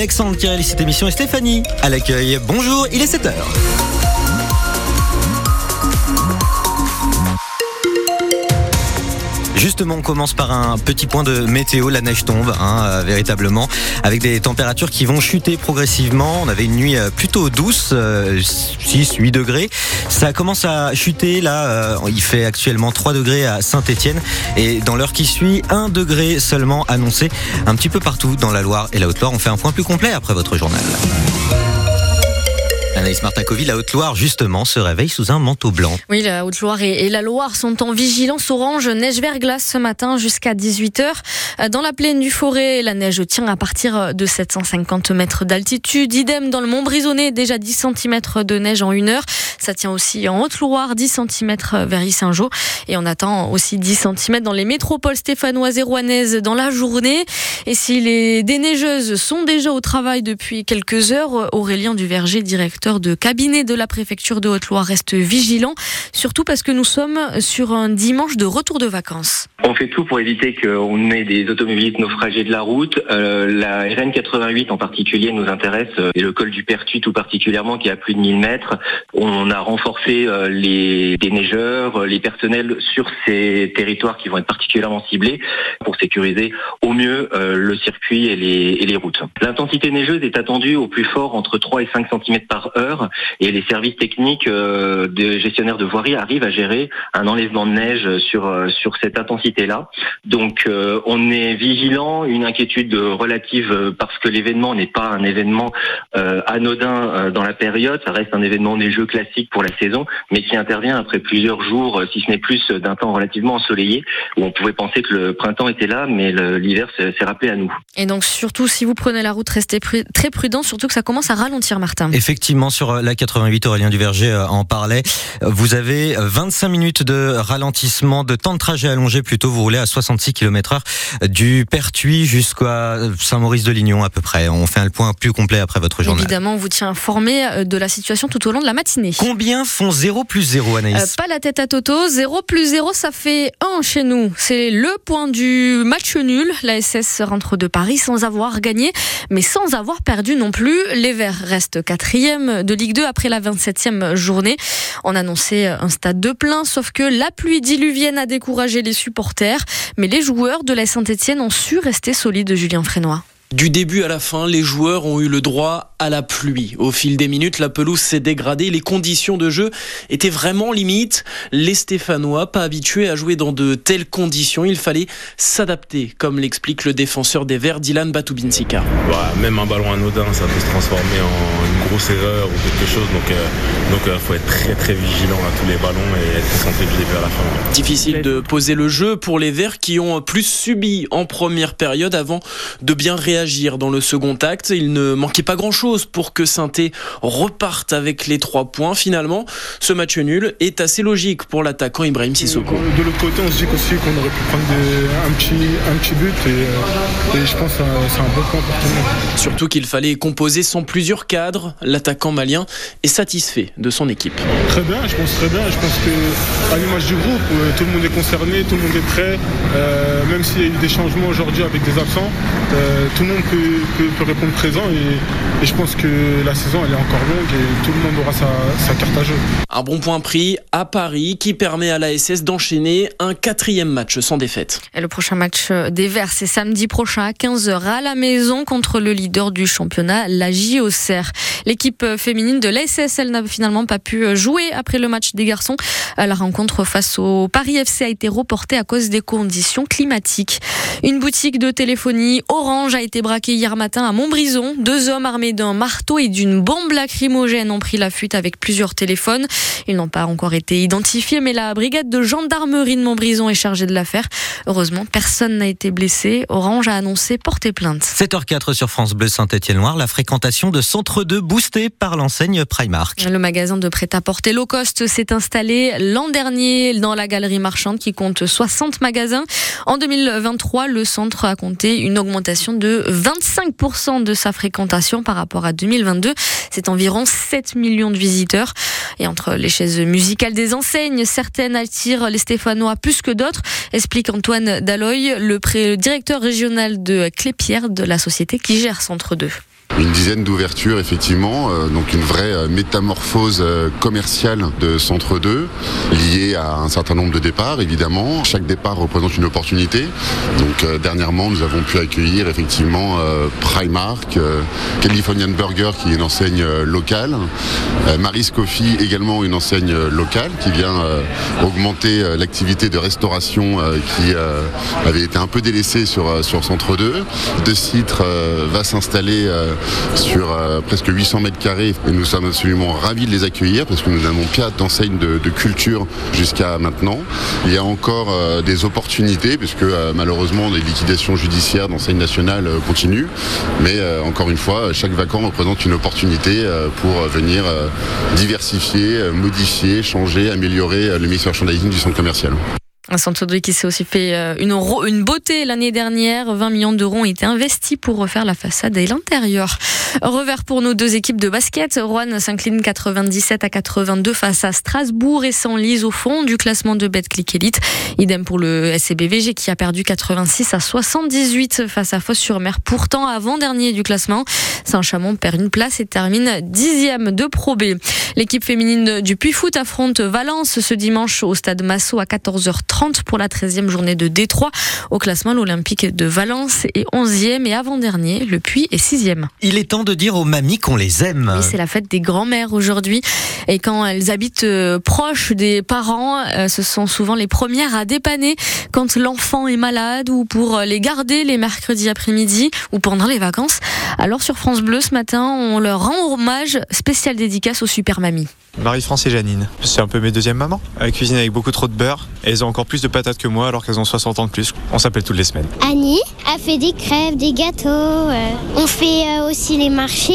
Alexandre qui réalise cette émission et Stéphanie à l'accueil. Bonjour, il est 7h. Justement, on commence par un petit point de météo. La neige tombe, hein, euh, véritablement, avec des températures qui vont chuter progressivement. On avait une nuit euh, plutôt douce, 6-8 euh, degrés. Ça commence à chuter. Là, il fait actuellement 3 degrés à Saint-Étienne. Et dans l'heure qui suit, 1 degré seulement annoncé un petit peu partout dans la Loire et la Haute-Loire. On fait un point plus complet après votre journal. Anaïs Martinkovi, la Haute-Loire, justement, se réveille sous un manteau blanc. Oui, la Haute-Loire et la Loire sont en vigilance orange, neige verglas ce matin jusqu'à 18h. Dans la plaine du Forêt, la neige tient à partir de 750 mètres d'altitude. Idem dans le Mont Brisonnet, déjà 10 cm de neige en une heure. Ça tient aussi en Haute-Loire, 10 cm vers Saint-Jean. Et on attend aussi 10 cm dans les métropoles stéphanoises et rouennaises dans la journée. Et si les déneigeuses sont déjà au travail depuis quelques heures, Aurélien Duverger, directeur de cabinet de la préfecture de Haute-Loire reste vigilant, surtout parce que nous sommes sur un dimanche de retour de vacances. On fait tout pour éviter qu'on ait des automobilistes naufragés de la route. Euh, la RN 88 en particulier nous intéresse euh, et le col du Pertuis tout particulièrement qui a plus de 1000 mètres. On a renforcé euh, les déneigeurs, les personnels sur ces territoires qui vont être particulièrement ciblés pour sécuriser au mieux le circuit et les, et les routes. L'intensité neigeuse est attendue au plus fort entre 3 et 5 cm par heure et les services techniques des gestionnaires de voirie arrivent à gérer un enlèvement de neige sur, sur cette intensité là. Donc euh, on est vigilant, une inquiétude relative euh, parce que l'événement n'est pas un événement euh, anodin dans la période, ça reste un événement des jeux classiques pour la saison, mais qui intervient après plusieurs jours, si ce n'est plus, d'un temps relativement ensoleillé, où on pouvait penser que le printemps était là, mais l'hiver s'est rappelé à nous. Et donc surtout, si vous prenez la route, restez très prudent, surtout que ça commence à ralentir, Martin. Effectivement, sur la 88, Aurélien Duverger en parlait. Vous avez 25 minutes de ralentissement, de temps de trajet allongé plutôt vous roulez à 66 km heure du Pertuis jusqu'à Saint-Maurice-de-Lignon à peu près. On fait un point plus complet après votre journal. Évidemment, on vous tient informé euh, de la situation tout au long de la matinée. Combien font 0 plus 0, Anaïs euh, Pas la tête à Toto. 0 plus 0, ça fait 1 chez nous. C'est le point du match nul. La SS rentre de Paris sans avoir gagné, mais sans avoir perdu non plus. Les Verts restent quatrième de Ligue 2 après la 27e journée. On annonçait un stade de plein, sauf que la pluie diluvienne a découragé les supporters mais les joueurs de la Saint-Etienne ont su rester solides, Julien Frénois. Du début à la fin, les joueurs ont eu le droit à la pluie. Au fil des minutes, la pelouse s'est dégradée, les conditions de jeu étaient vraiment limites. Les Stéphanois, pas habitués à jouer dans de telles conditions, il fallait s'adapter, comme l'explique le défenseur des Verts, Dylan Batubinsika. Bah, même un ballon anodin, ça peut se transformer en une grosse erreur ou quelque chose, donc il donc, euh, faut être très très vigilant à tous les ballons et être concentré du début à la fin. Difficile de poser le jeu pour les Verts qui ont plus subi en première période avant de bien réagir agir dans le second acte. Il ne manquait pas grand-chose pour que saint reparte avec les trois points. Finalement, ce match nul est assez logique pour l'attaquant Ibrahim Sissoko. De l'autre côté, on se dit aussi qu'on aurait pu prendre un, petit, un petit but et, euh, je pense que c'est un bon point pour tout le monde. Surtout qu'il fallait composer sans plusieurs cadres. L'attaquant malien est satisfait de son équipe. Très bien, je pense très bien. Je pense que à l'image du groupe, euh, tout le monde est concerné, tout le monde est prêt. Euh, même s'il y a eu des changements aujourd'hui avec des absents, tout le monde peut, répondre présent et, je pense que la saison elle est encore longue et tout le monde aura sa, carte à jeu. Un bon point pris à Paris qui permet à la SS d'enchaîner un quatrième match sans défaite. Et le prochain match des Verts c'est samedi prochain à 15h à la maison contre le leader du championnat, la JOCR. L'équipe féminine de la SS elle n'a finalement pas pu jouer après le match des garçons. La rencontre face au Paris FC a été reportée à cause des conditions climatiques. Une boutique de téléphonie Orange a été braqué hier matin à Montbrison. Deux hommes armés d'un marteau et d'une bombe lacrymogène ont pris la fuite avec plusieurs téléphones. Ils n'ont pas encore été identifiés, mais la brigade de gendarmerie de Montbrison est chargée de l'affaire. Heureusement, personne n'a été blessé. Orange a annoncé porter plainte. 7h04 sur France Bleu Saint-Étienne-Noir, la fréquentation de Centre 2 boostée par l'enseigne Primark. Le magasin de prêt-à-porter low cost s'est installé l'an dernier dans la galerie marchande qui compte 60 magasins. En 2023, le centre a compté une augmentation de 25% de sa fréquentation par rapport à 2022. C'est environ 7 millions de visiteurs. Et entre les chaises musicales des enseignes, certaines attirent les Stéphanois plus que d'autres, explique Antoine Dalloy, le directeur régional de Clépierre de la société qui gère Centre 2. Une dizaine d'ouvertures effectivement, donc une vraie métamorphose commerciale de Centre 2 liée à un certain nombre de départs évidemment. Chaque départ représente une opportunité. Donc dernièrement nous avons pu accueillir effectivement Primark, Californian Burger qui est une enseigne locale, Maris Coffee également une enseigne locale qui vient augmenter l'activité de restauration qui avait été un peu délaissée sur, sur Centre 2. De Citre va s'installer sur presque 800 mètres carrés et nous sommes absolument ravis de les accueillir parce que nous n'avons pas d'enseigne de, culture jusqu'à maintenant. Il y a encore des opportunités puisque malheureusement les liquidations judiciaires d'enseignes nationales continuent. Mais encore une fois, chaque vacant représente une opportunité pour venir diversifier, modifier, changer, améliorer le mix merchandising du centre commercial. De qui s'est aussi fait euh, une, une beauté l'année dernière. 20 millions d'euros ont été investis pour refaire la façade et l'intérieur. Revers pour nos deux équipes de basket. Rouen s'incline 97 à 82 face à Strasbourg et s'enlise au fond du classement de Betclic Elite. Idem pour le SCBVG qui a perdu 86 à 78 face à Fosse-sur-Mer. Pourtant, avant-dernier du classement, Saint-Chamond perd une place et termine dixième de Pro B. L'équipe féminine du Puy-Foot affronte Valence ce dimanche au stade Massot à 14h30 pour la 13e journée de Détroit. Au classement, l'Olympique de Valence est 11e et avant-dernier, le Puy est 6e. Il est temps de dire aux mamies qu'on les aime. Oui, c'est la fête des grands-mères aujourd'hui. Et quand elles habitent euh, proches des parents, euh, ce sont souvent les premières à dépanner quand l'enfant est malade ou pour les garder les mercredis après-midi ou pendant les vacances. Alors sur France Bleu ce matin, on leur rend hommage spécial dédicace aux super mamies. Marie-France et Janine. C'est un peu mes deuxièmes mamans. Elles cuisinent avec beaucoup trop de beurre et elles ont encore plus de patates que moi alors qu'elles ont 60 ans de plus. On s'appelle toutes les semaines. Annie a fait des crêpes, des gâteaux. Euh, on fait euh, aussi les marchés.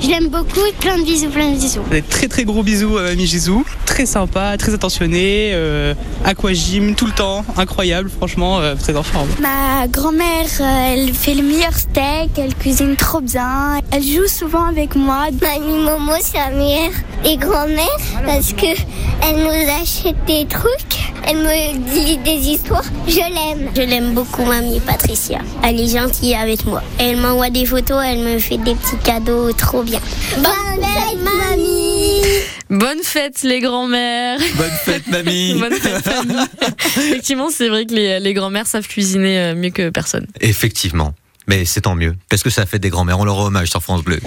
Je l'aime beaucoup. Plein de bisous, plein de bisous. Des très très gros bisous à Mamie Gisou. Très sympa, très attentionné. Euh, aquagym tout le temps. Incroyable, franchement, euh, très en forme. Ma grand-mère, euh, elle fait le meilleur steak. Elle cuisine trop bien. Elle joue souvent avec moi. Mamie Momo, c'est la meilleure et grand-mère parce que elle nous achète des trucs. Elle me dit des histoires. Je l'aime. Je l'aime beaucoup, mamie Patricia. Elle est gentille avec moi. Elle m'envoie des photos, elle me fait des petits cadeaux trop bien. Bonne fête, mamie Bonne fête, les grands-mères Bonne fête, mamie Bonne fête, famille Effectivement, c'est vrai que les, les grands-mères savent cuisiner mieux que personne. Effectivement. Mais c'est tant mieux, parce que ça fait des grands-mères. On leur rend hommage sur France Bleu.